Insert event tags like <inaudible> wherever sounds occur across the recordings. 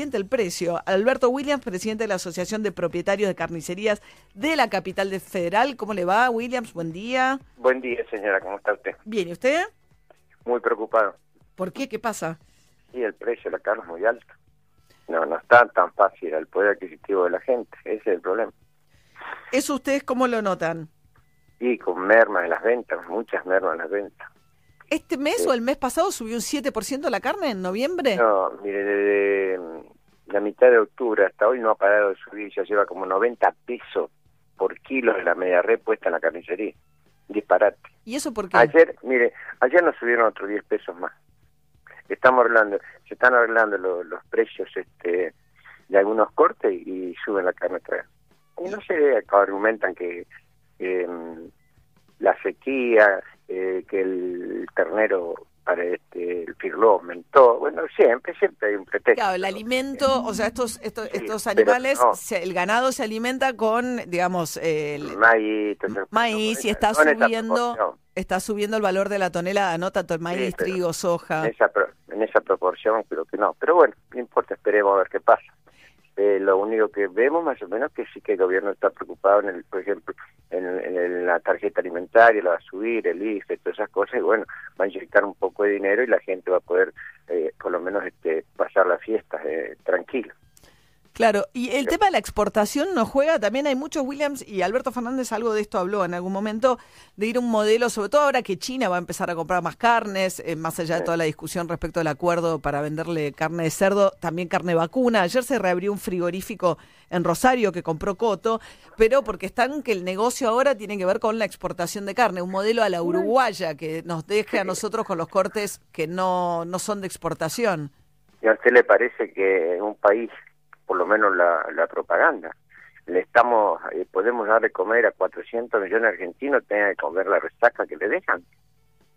el precio. Alberto Williams, presidente de la Asociación de Propietarios de Carnicerías de la capital de Federal. ¿Cómo le va, Williams? Buen día. Buen día, señora. ¿Cómo está usted? Bien, ¿y usted? Muy preocupado. ¿Por qué? ¿Qué pasa? Sí, el precio de la carne es muy alto. No, no está tan fácil el poder adquisitivo de la gente. Ese es el problema. ¿Eso ustedes cómo lo notan? Y con mermas en las ventas, muchas mermas en las ventas. ¿Este mes o el mes pasado subió un 7% la carne en noviembre? No, mire, desde mm, la mitad de octubre hasta hoy no ha parado de subir, ya lleva como 90 pesos por kilo de la media red puesta en la carnicería. Disparate. ¿Y eso por qué? Ayer, mire, ayer nos subieron otros 10 pesos más. Estamos arreglando, se están arreglando los precios este de algunos cortes y suben la carne otra vez. Y no sé, argumentan que mm, la sequía, eh, que el ternero para este el firlo aumentó. Bueno, siempre, siempre hay un pretexto. Claro, el alimento, o sea, estos estos, estos animales, el ganado se alimenta con, digamos, el maíz, maíz y está subiendo está subiendo el valor de la tonelada, ¿no? Tanto el maíz, trigo, soja. En esa, en esa proporción creo que no. Pero bueno, no importa, esperemos a ver qué pasa. Eh, lo único que vemos más o menos que sí que el gobierno está preocupado en el, por ejemplo, en, la tarjeta alimentaria, la va a subir, el IFE, todas esas cosas, y bueno, va a inyectar un poco de dinero y la gente va a poder eh, por lo menos este, pasar las fiestas eh, tranquilo. Claro, y el tema de la exportación nos juega, también hay muchos Williams, y Alberto Fernández algo de esto habló en algún momento, de ir a un modelo, sobre todo ahora que China va a empezar a comprar más carnes, eh, más allá de toda la discusión respecto al acuerdo para venderle carne de cerdo, también carne vacuna. Ayer se reabrió un frigorífico en Rosario que compró Coto, pero porque están que el negocio ahora tiene que ver con la exportación de carne, un modelo a la uruguaya que nos deje a nosotros con los cortes que no, no son de exportación. ¿Y a usted le parece que un país por lo menos la, la propaganda. Le estamos, eh, podemos dar de comer a 400 millones de argentinos, tengan que comer la resaca que le dejan.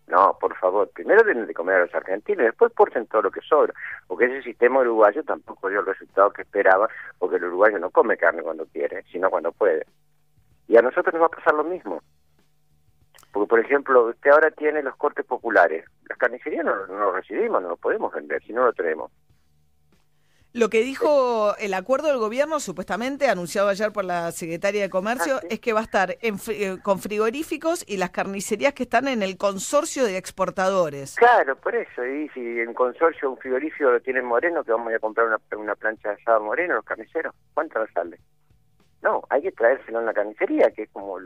No, por favor, primero tienen de comer a los argentinos, después porten todo lo que sobra, porque ese sistema uruguayo tampoco dio el resultado que esperaba, porque el uruguayo no come carne cuando quiere, sino cuando puede. Y a nosotros nos va a pasar lo mismo. Porque, por ejemplo, usted ahora tiene los cortes populares. Las carnicerías no, no recibimos, no los podemos vender si no lo tenemos. Lo que dijo el acuerdo del gobierno, supuestamente anunciado ayer por la secretaria de Comercio, ah, es que va a estar en, eh, con frigoríficos y las carnicerías que están en el consorcio de exportadores. Claro, por eso. Y si en consorcio un frigorífico lo tiene Moreno, que vamos a comprar una, una plancha de asado Moreno, los carniceros, ¿cuánto nos sale? No, hay que traérselo en la carnicería, que es como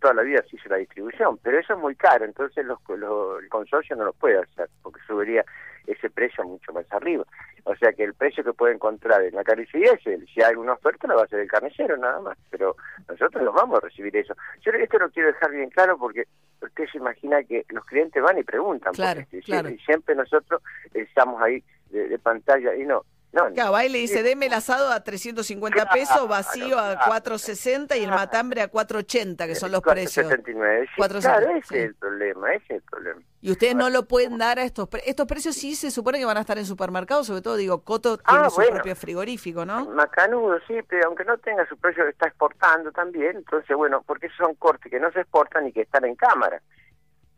toda la vida se hizo la distribución, pero eso es muy caro, entonces los, el consorcio no lo puede hacer, porque subiría ese precio mucho más arriba. O sea que el precio que puede encontrar en la carnicería es el, si hay alguna oferta lo va a hacer el carnicero nada más, pero nosotros no vamos a recibir eso. Yo esto lo quiero dejar bien claro porque usted se imagina que los clientes van y preguntan, claro, porque Siempre, nosotros estamos ahí de pantalla y no, no, claro, le dice, deme el asado a 350 pesos, vacío a 460 y el matambre a 480, que son los precios. 479. claro, ese es el problema, ese es el problema. Y ustedes no lo pueden dar a estos precios. Estos precios sí se supone que van a estar en supermercados, sobre todo, digo, Coto tiene ah, su propio frigorífico, ¿no? Macanudo, sí, pero aunque no tenga su precio, está exportando también. Entonces, bueno, porque esos son cortes que no se exportan y que están en cámara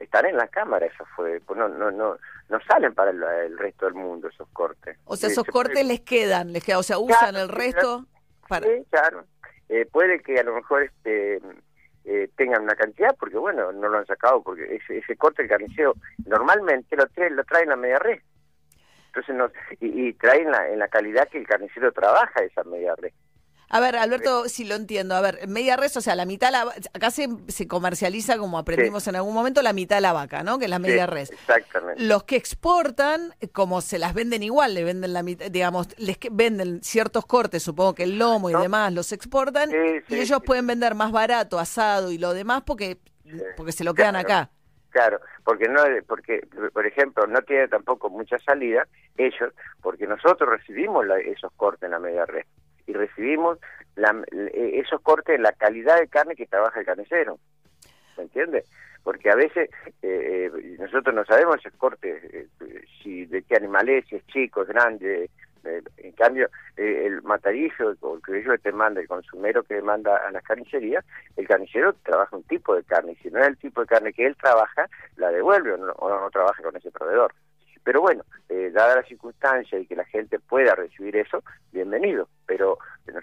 están en la cámara, eso fue, pues no, no, no, no salen para el, resto del mundo esos cortes. O sea, esos cortes les quedan, les queda, o sea, usan el resto para... Sí, claro. Eh, puede que a lo mejor este eh, tengan una cantidad, porque bueno, no lo han sacado, porque ese, ese corte el carnicero normalmente lo trae, lo traen a media red. Entonces, no, y, y traen la, en la calidad que el carnicero trabaja esa media red. A ver, Alberto, si lo entiendo. A ver, media res, o sea, la mitad, la, acá se, se comercializa, como aprendimos en algún momento, la mitad de la vaca, ¿no? Que es la media res. Exactamente. Los que exportan, como se las venden igual, le venden la mitad, digamos, les venden ciertos cortes, supongo que el lomo y demás, los exportan, y ellos pueden vender más barato, asado y lo demás, porque, porque se lo quedan acá. Claro, porque no, porque por ejemplo no tiene tampoco mucha salida ellos, porque nosotros recibimos esos cortes en la media red y recibimos e, esos cortes en la calidad de carne que trabaja el carnicero. ¿Me entiende? Porque a veces eh, eh, nosotros no sabemos esos cortes, eh, si de qué animal es, si es chico, es grande. en cambio, el matarillo o el que te manda, el consumero que manda a las carnicerías, el carnicero trabaja un tipo de carne y si no es el tipo de carne que él trabaja, la devuelve o no, trabaja con ese proveedor. Pero bueno, eh, dada la circunstancia y que la gente pueda recibir eso, bienvenido.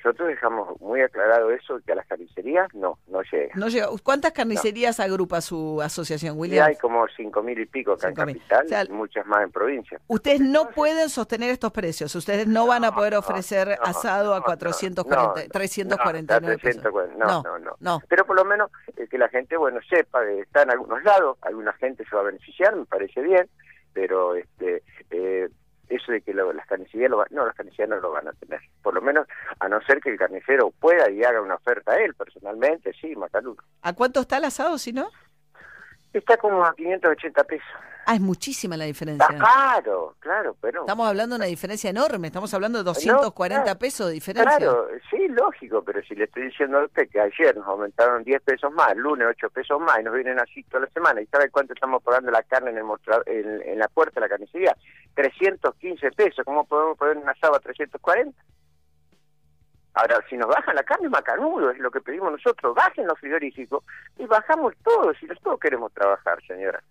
Nosotros dejamos muy aclarado eso, que a las carnicerías no, no llega. No llega. ¿Cuántas carnicerías agrupa su asociación, William? hay como cinco mil y pico acá en capital, muchas más en provincia. Ustedes no pueden sostener estos precios, ustedes no, van a poder ofrecer asado a 440, 349 pesos. No, no, no, Pero por lo menos eh, que la gente, bueno, sepa, que está en algunos lados, alguna gente se va a beneficiar, me parece bien, pero este eh, eso de que las carnicerías lo no las carnicerías no lo van a tener por lo menos a no ser que el carnicero pueda y haga una oferta a él personalmente sí Macaluno ¿a cuánto está el asado si no? Está como a 580 pesos. Ah, es muchísima la diferencia. claro, claro, pero... Estamos hablando de una diferencia enorme, estamos hablando de 240 pesos de diferencia. Claro, sí, lógico, pero si le estoy diciendo a usted que ayer nos aumentaron 10 pesos más, lunes 8 pesos más, y nos vienen así toda la semana, ¿y sabe cuánto estamos pagando la carne en, el en, la puerta de la carnicería? 315 pesos, ¿cómo podemos poner una a 340? Ahora, si nos bajan la carne, macanudo, es lo que pedimos nosotros, bajen los frigoríficos y bajamos todos, si los todos queremos trabajar, señora.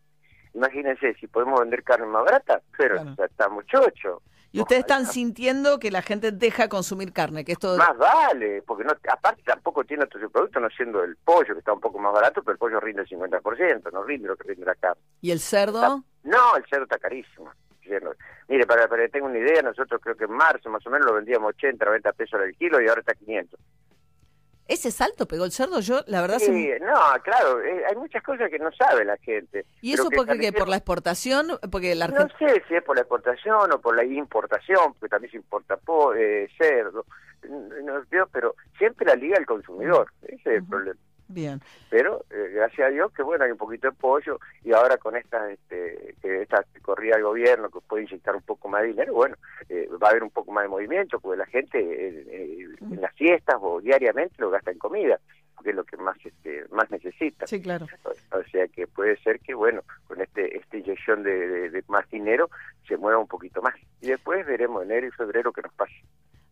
Imagínense, si podemos vender carne más barata, pero ya estamos chocho. Y ustedes están sintiendo que la gente deja consumir carne, que esto... Más vale, porque no, aparte tampoco tiene otro producto, no siendo el pollo, que está un poco más barato, pero el pollo rinde el 50%, no rinde lo que rinde la carne. ¿Y el cerdo? no, el cerdo está carísimo. Mire, para, para que tenga una idea, nosotros creo que en marzo más o menos lo vendíamos 80, 90 pesos el kilo y ahora está 500. ¿Ese salto pegó el cerdo? Yo, la verdad... Sí, no, claro, eh, hay muchas cosas que no sabe la gente. ¿Y eso porque? ¿Por la exportación? porque la No sé si es por la exportación o por la importación, porque también se importa eh, cerdo, no, pero siempre la liga al consumidor, ese es el problema. Bien. Pero eh, gracias a Dios que bueno, hay un poquito de pollo y ahora con esta este, que esta corrida del gobierno que puede inyectar un poco más de dinero, bueno, eh, va a haber un poco más de movimiento porque la gente eh, en las fiestas o diariamente lo gasta en comida, porque es lo que más este, más necesita. Sí, claro. O, sea que puede ser que bueno, con este esta inyección de, de más dinero se mueva un poquito más y después veremos enero y febrero qué nos pasa.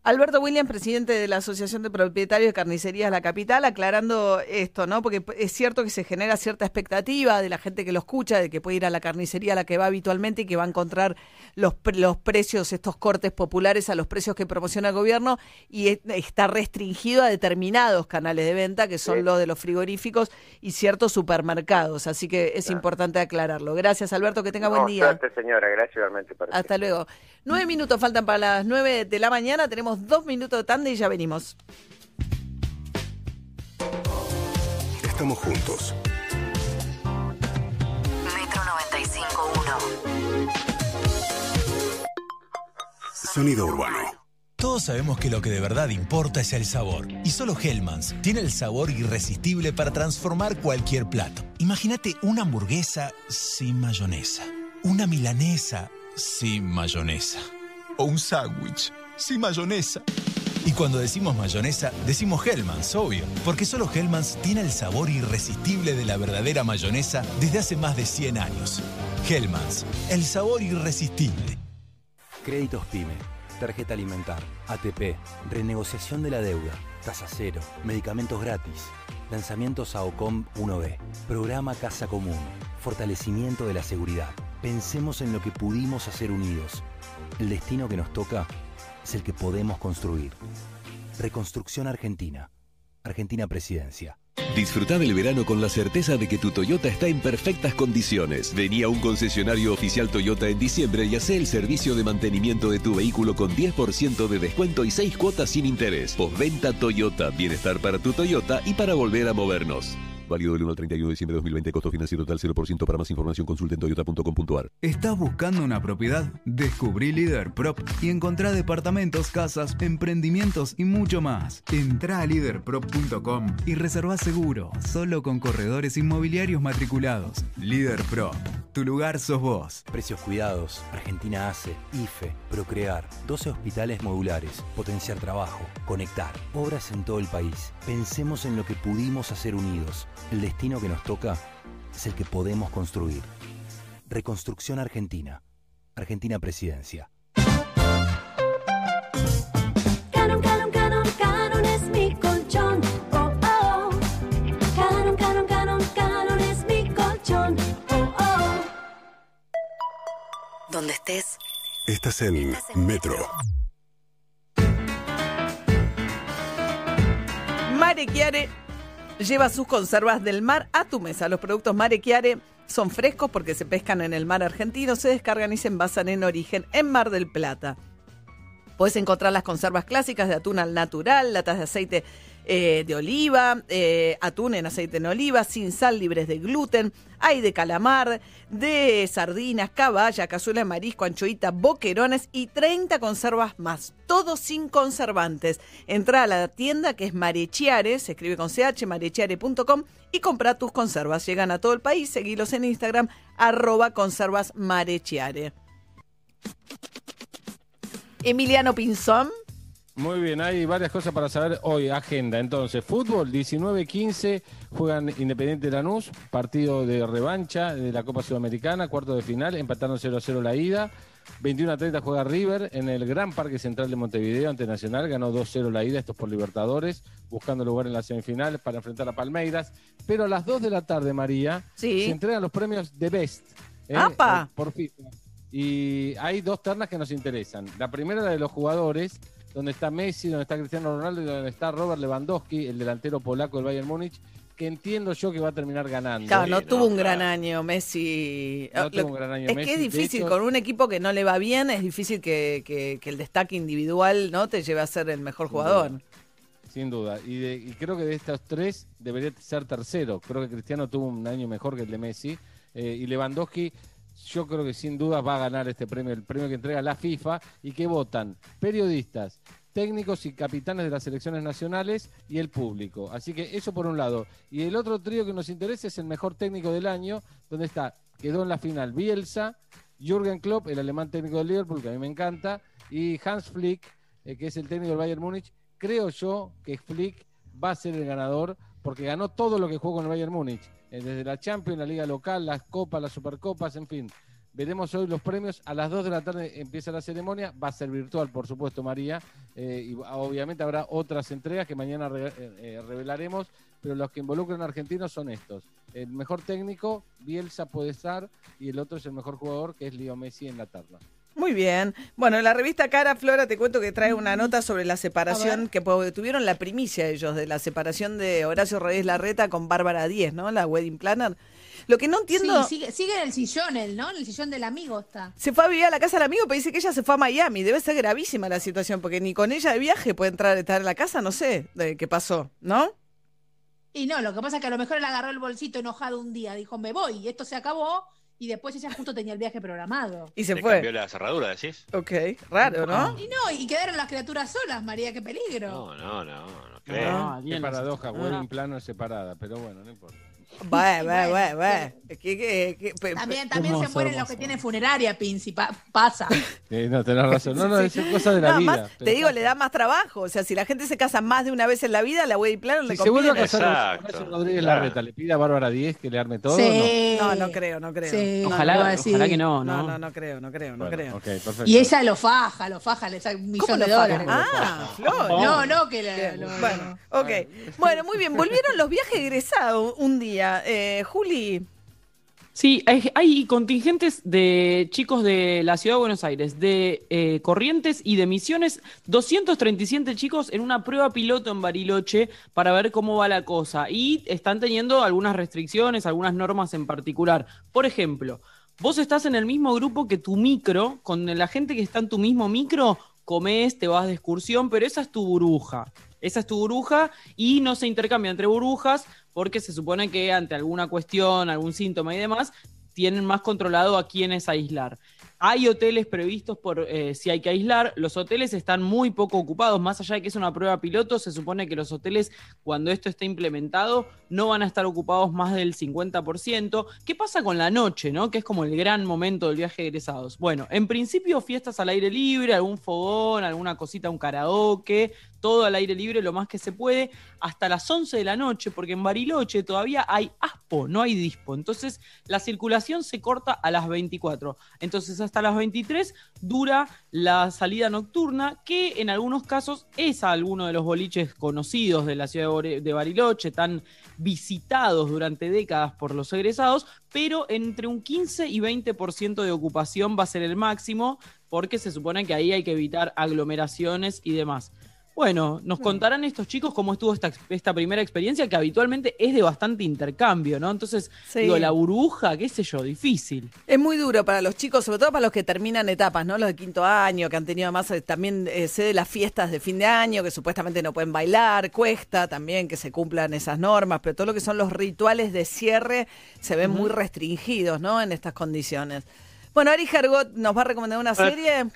Alberto William, presidente de la Asociación de Propietarios de Carnicerías La Capital, aclarando esto, ¿no? Porque es cierto que se genera cierta expectativa de la gente que lo escucha, de que puede ir a la carnicería a la que va habitualmente y que va a encontrar los, los precios, estos cortes populares a los precios que promociona el gobierno y está restringido a determinados canales de venta, que son los de los frigoríficos y ciertos supermercados. Así que es importante aclararlo. Gracias, Alberto, que tenga buen día. Suerte, señora. Gracias, igualmente. Hasta luego. Nueve minutos faltan para las nueve de la mañana. Tenemos dos minutos de tanda y ya venimos. Estamos juntos. Metro 95.1. Sonido urbano. Todos sabemos que lo que de verdad importa es el sabor. Y solo Hellmann's tiene el sabor irresistible para transformar cualquier plato. Imagínate una hamburguesa sin mayonesa. Una milanesa sin mayonesa. O un sándwich sin mayonesa. Y cuando decimos mayonesa, decimos Hellmann's, obvio, porque solo Hellmann's tiene el sabor irresistible de la verdadera mayonesa desde hace más de 100 años. Hellmann's, el sabor irresistible. Créditos PYME, tarjeta alimentar, ATP, renegociación de la deuda, tasa cero, medicamentos gratis, lanzamientos a OCOM 1B, programa Casa Común, fortalecimiento de la seguridad. Pensemos en lo que pudimos hacer unidos. El destino que nos toca es el que podemos construir. Reconstrucción Argentina. Argentina Presidencia. Disfruta del verano con la certeza de que tu Toyota está en perfectas condiciones. Venía a un concesionario oficial Toyota en diciembre y hace el servicio de mantenimiento de tu vehículo con 10% de descuento y 6 cuotas sin interés. Postventa Toyota. Bienestar para tu Toyota y para volver a movernos. Válido del 1 al 31 de diciembre de 2020. Costo financiero total 0%. Para más información consulte en toyota.com.ar. ¿Estás buscando una propiedad? Descubrí Líder Prop y encontrá departamentos, casas, emprendimientos y mucho más. Entrá a líderprop.com y reserva seguro, solo con corredores inmobiliarios matriculados. Líder Prop. Tu lugar sos vos. Precios cuidados. Argentina ACE. IFE. Procrear. 12 hospitales modulares. Potenciar trabajo. Conectar. Obras en todo el país. Pensemos en lo que pudimos hacer unidos. El destino que nos toca es el que podemos construir. Reconstrucción Argentina. Argentina Presidencia. Estás en Metro. Mare Chiare lleva sus conservas del mar a tu mesa. Los productos Mare Chiare son frescos porque se pescan en el mar argentino, se descargan y se envasan en origen en Mar del Plata. Puedes encontrar las conservas clásicas de atún al natural, latas de aceite eh, de oliva, eh, atún en aceite en oliva, sin sal, libres de gluten. Hay de calamar, de sardinas, caballa, cazuela de marisco, anchoita, boquerones y 30 conservas más. Todo sin conservantes. Entra a la tienda que es Marechiare, se escribe con ch, marechiare.com y compra tus conservas. Llegan a todo el país, seguilos en Instagram, arroba conservas marechiare. Emiliano Pinzón. Muy bien, hay varias cosas para saber hoy. Agenda. Entonces, fútbol, 19-15, juegan Independiente Lanús, partido de revancha de la Copa Sudamericana, cuarto de final, empataron 0-0 la ida. 21-30 juega River en el Gran Parque Central de Montevideo ante Nacional, ganó 2-0 la ida, esto es por Libertadores, buscando lugar en la semifinal para enfrentar a Palmeiras. Pero a las 2 de la tarde, María, Sí. se entregan los premios de Best. ¿eh? ¡Apa! Por FIFA. Y hay dos ternas que nos interesan. La primera, la de los jugadores, donde está Messi, donde está Cristiano Ronaldo y donde está Robert Lewandowski, el delantero polaco del Bayern Múnich, que entiendo yo que va a terminar ganando. Claro, no tuvo un gran año Messi. No Lo- tuvo un gran año es Messi, que es difícil, hecho- con un equipo que no le va bien, es difícil que, que- que el destaque individual no te lleve a ser el mejor jugador. Sin duda. Y, de- y creo que de estos tres debería ser tercero. Creo que Cristiano tuvo un año mejor que el de Messi. Eh, y Lewandowski, yo creo que sin duda va a ganar este premio, el premio que entrega la FIFA y que votan periodistas, técnicos y capitanes de las selecciones nacionales y el público. Así que eso por un lado. Y el otro trío que nos interesa es el mejor técnico del año, donde está, quedó en la final Bielsa, Jürgen Klopp, el alemán técnico del Liverpool, que a mí me encanta, y Hans Flick, eh, que es el técnico del Bayern Múnich. Creo yo que Flick va a ser el ganador porque ganó todo lo que jugó con el Bayern Múnich, desde la Champions, la Liga Local, las Copas, las Supercopas, en fin. Veremos hoy los premios. A las 2 de la tarde empieza la ceremonia. Va a ser virtual, por supuesto, María. eh, y obviamente habrá otras entregas que mañana eh, eh, revelaremos. Pero los que involucran a argentinos son estos. El mejor técnico, Bielsa puede estar. Y el otro es el mejor jugador, que es Leo Messi en la terna. Muy bien. Bueno, en la revista Cara Flora te cuento que trae una nota sobre la separación que tuvieron la primicia ellos de la separación de Horacio Reyes Larreta con Bárbara Díez, ¿no? La wedding planner. Lo que no entiendo. Sí, sigue, sigue en el sillón él, ¿no? En el sillón del amigo está. Se fue a vivir a la casa del amigo, pero dice que ella se fue a Miami. Debe ser gravísima la situación, porque ni con ella de viaje puede entrar estar en la casa, no sé de qué pasó, ¿no? Y no, lo que pasa es que a lo mejor él agarró el bolsito enojado un día, dijo, me voy, y esto se acabó, y después ella justo tenía el viaje programado. Y se Le fue. cambió la cerradura, decís? Ok, raro, ¿no? Y no, y quedaron las criaturas solas, María, qué peligro. No, no, no, no creo. Ah, Qué paradoja, wedding plano separada, pero bueno, no importa. <laughs> Bueno, bueno, bueno, También, también se mueren los que tienen funeraria, Pinci, pa- pasa. <laughs> Eh, no, tenés razón. No, no, es cosa de la Nada vida. más, te digo, le da más trabajo. O sea, si la gente se casa más de una vez en la vida, la wedding planner le Si se vuelve a casar Horacio Rodríguez claro. Larreta, ¿le pide a Bárbara Díez que le arme todo? Sí. No, no creo, no creo. Sí, No, Ojalá, a decir. ojalá que no, no, ¿no? no, no creo, no creo, no Bueno, creo. ok, perfecto. Y ella lo faja, lo faja, le saca un ¿Cómo millón de dólares. Ah, Flor. No, no, que la- lo- Bueno, ok. Bueno, muy bien. Volvieron los viajes egresados un día. Eh, Juli. Sí, hay, contingentes de chicos de la Ciudad de Buenos Aires, de eh, Corrientes y de Misiones, 237 chicos en una prueba piloto en Bariloche para ver cómo va la cosa. Y están teniendo algunas restricciones, algunas normas en particular. Por ejemplo, vos estás en el mismo grupo que tu micro, con la gente que está en tu mismo micro, comes, te vas de excursión, pero esa es tu burbuja. Esa es tu burbuja y no se intercambia entre burbujas porque se supone que ante alguna cuestión, algún síntoma y demás, tienen más controlado a quiénes aislar. Hay hoteles previstos por eh, si hay que aislar. Los hoteles están muy poco ocupados. Más allá de que es una prueba piloto, se supone que los hoteles, cuando esto esté implementado, no van a estar ocupados más del 50%. ¿Qué pasa con la noche, no? Que es como el gran momento del viaje de egresados. Bueno, en principio, fiestas al aire libre, algún fogón, alguna cosita, un karaoke, todo al aire libre lo más que se puede, hasta las 11 de la noche, porque en Bariloche todavía hay ASPO, no hay DISPO. Entonces, la circulación se corta a las 24. Entonces, hasta las 23 dura la salida nocturna, que en algunos casos es a alguno de los boliches conocidos de la ciudad de Bariloche, tan visitados durante décadas por los egresados, pero entre un 15 y 20% de ocupación va a ser el máximo, porque se supone que ahí hay que evitar aglomeraciones y demás. Bueno, nos contarán estos chicos cómo estuvo esta, esta primera experiencia, que habitualmente es de bastante intercambio, ¿no? Entonces, Sí. digo, la burbuja, qué sé yo, difícil. Es muy duro para los chicos, sobre todo para los que terminan etapas, ¿no? Los de quinto año, que han tenido más, eh, también eh, sé de las fiestas de fin de año, que supuestamente no pueden bailar, cuesta también que se cumplan esas normas, pero todo lo que son los rituales de cierre se ven muy restringidos, ¿no? En estas condiciones. Bueno, Ari Jargot nos va a recomendar una serie.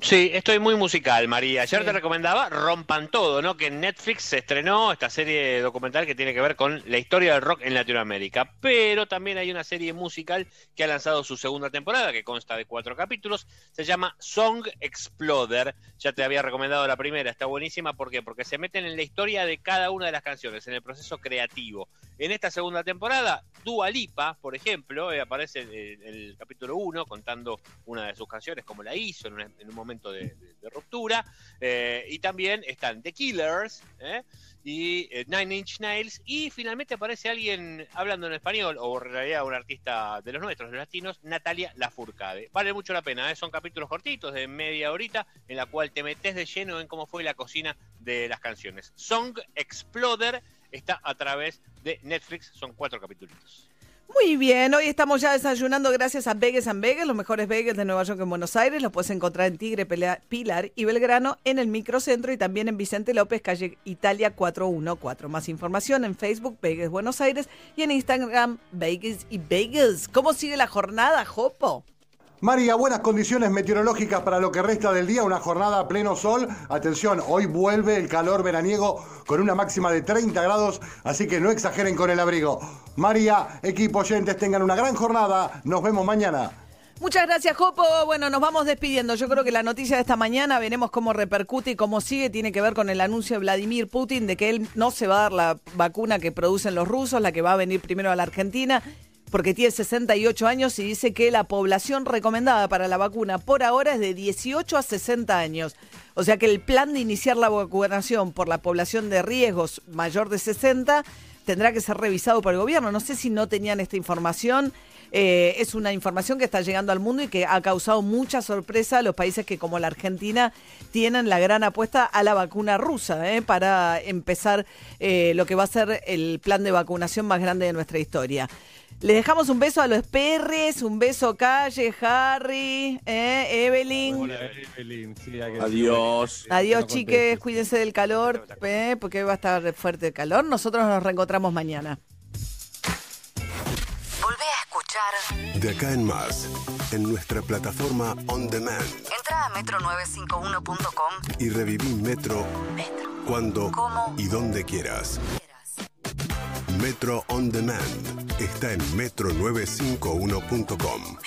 Sí, estoy muy musical, María. Ayer te recomendaba Rompan Todo, ¿no? Que en Netflix se estrenó esta serie documental que tiene que ver con la historia del rock en Latinoamérica. Pero también hay una serie musical que ha lanzado su segunda temporada, que consta de cuatro capítulos. Se llama Song Exploder. Ya te había recomendado la primera, está buenísima. ¿Por qué? Porque se meten en la historia de cada una de las canciones, en el proceso creativo. En esta segunda temporada, Dua Lipa, por ejemplo, eh, aparece en el, capítulo 1 contando una de sus canciones, como la hizo en, un momento de, ruptura. Eh, y también están The Killers ¿eh? y Nine Inch Nails. Y finalmente aparece alguien hablando en español, o en realidad un artista de los nuestros, de los latinos, Natalia Lafourcade. Vale mucho la pena, son capítulos cortitos de media horita, en la cual te metes de lleno en cómo fue la cocina de las canciones. Song Exploder está a través de Netflix, son cuatro capítulos. Muy bien, hoy estamos ya desayunando gracias a Vegas and Vegas, los mejores bagels de Nueva York en Buenos Aires. Los puedes encontrar en Tigre, Pilar y Belgrano, en el microcentro y también en Vicente López, calle Italia 414. Más información en Facebook, Vegas Buenos Aires, y en Instagram, Vegas y Vegas. ¿Cómo sigue la jornada, Jopo? María, buenas condiciones meteorológicas para lo que resta del día, una jornada a pleno sol. Atención, hoy vuelve el calor veraniego con una máxima de 30 grados, así que no exageren con el abrigo. María, equipo oyentes, tengan una gran jornada. Nos vemos mañana. Muchas gracias, Jopo. Bueno, nos vamos despidiendo. Yo creo que la noticia de esta mañana, veremos cómo repercute y cómo sigue, tiene que ver con el anuncio de Vladimir Putin de que él no se va a dar la vacuna que producen los rusos, la que va a venir primero a la Argentina, porque tiene 68 años y dice que la población recomendada para la vacuna por ahora es de 18 a 60 años. O sea que el plan de iniciar la vacunación por la población de riesgos mayor de 60 tendrá que ser revisado por el gobierno. No sé si no tenían esta información. Eh, es una información que está llegando al mundo y que ha causado mucha sorpresa a los países que, como la Argentina, tienen la gran apuesta a la vacuna rusa eh, para empezar eh, lo que va a ser el plan de vacunación más grande de nuestra historia. Les dejamos un beso a los perres, un beso Calle, Harry, eh, Evelyn. Evelyn, sí, hay que- Adiós. Adiós, No chiques, cuídense del calor, eh, porque hoy va a estar fuerte el calor. Nosotros nos reencontramos mañana. Escuchar. De acá en más, en nuestra plataforma On Demand. Entra a metro951.com. Y reviví Metro cuando ¿Cómo? y donde quieras. Metro On Demand está en metro951.com.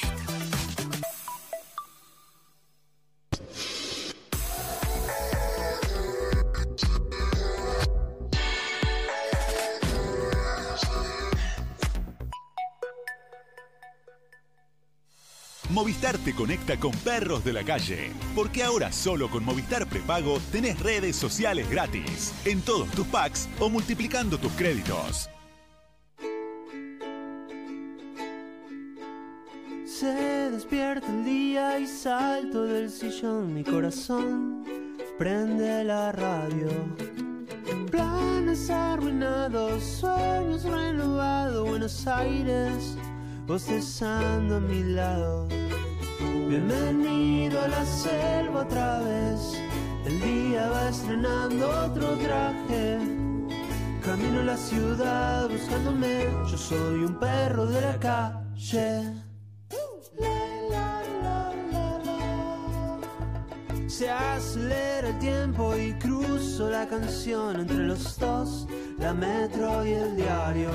Movistar te conecta con perros de la calle, porque ahora solo con Movistar Prepago tenés redes sociales gratis, en todos tus packs o multiplicando tus créditos. Se despierta el día y salto del sillón. Mi corazón prende la radio. Planes arruinados, sueños renovados. Buenos Aires, bostezando a mi lado. Bienvenido a la selva otra vez. El día va estrenando otro traje. Camino a la ciudad buscándome. Yo soy un perro de la calle. Se acelera el tiempo y cruzo la canción entre los dos, la metro y el diario.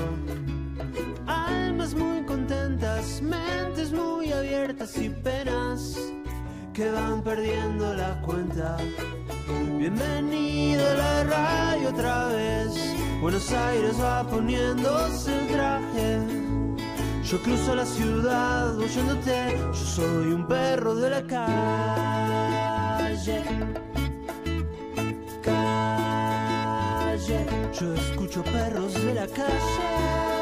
Almas muy contentas, mentes muy abiertas y penas que van perdiendo la cuenta. Bienvenido a la radio otra vez. Buenos Aires va poniéndose el traje. Yo cruzo la ciudad oyéndote. Yo soy un perro de la calle. Calle. Yo escucho perros de la calle.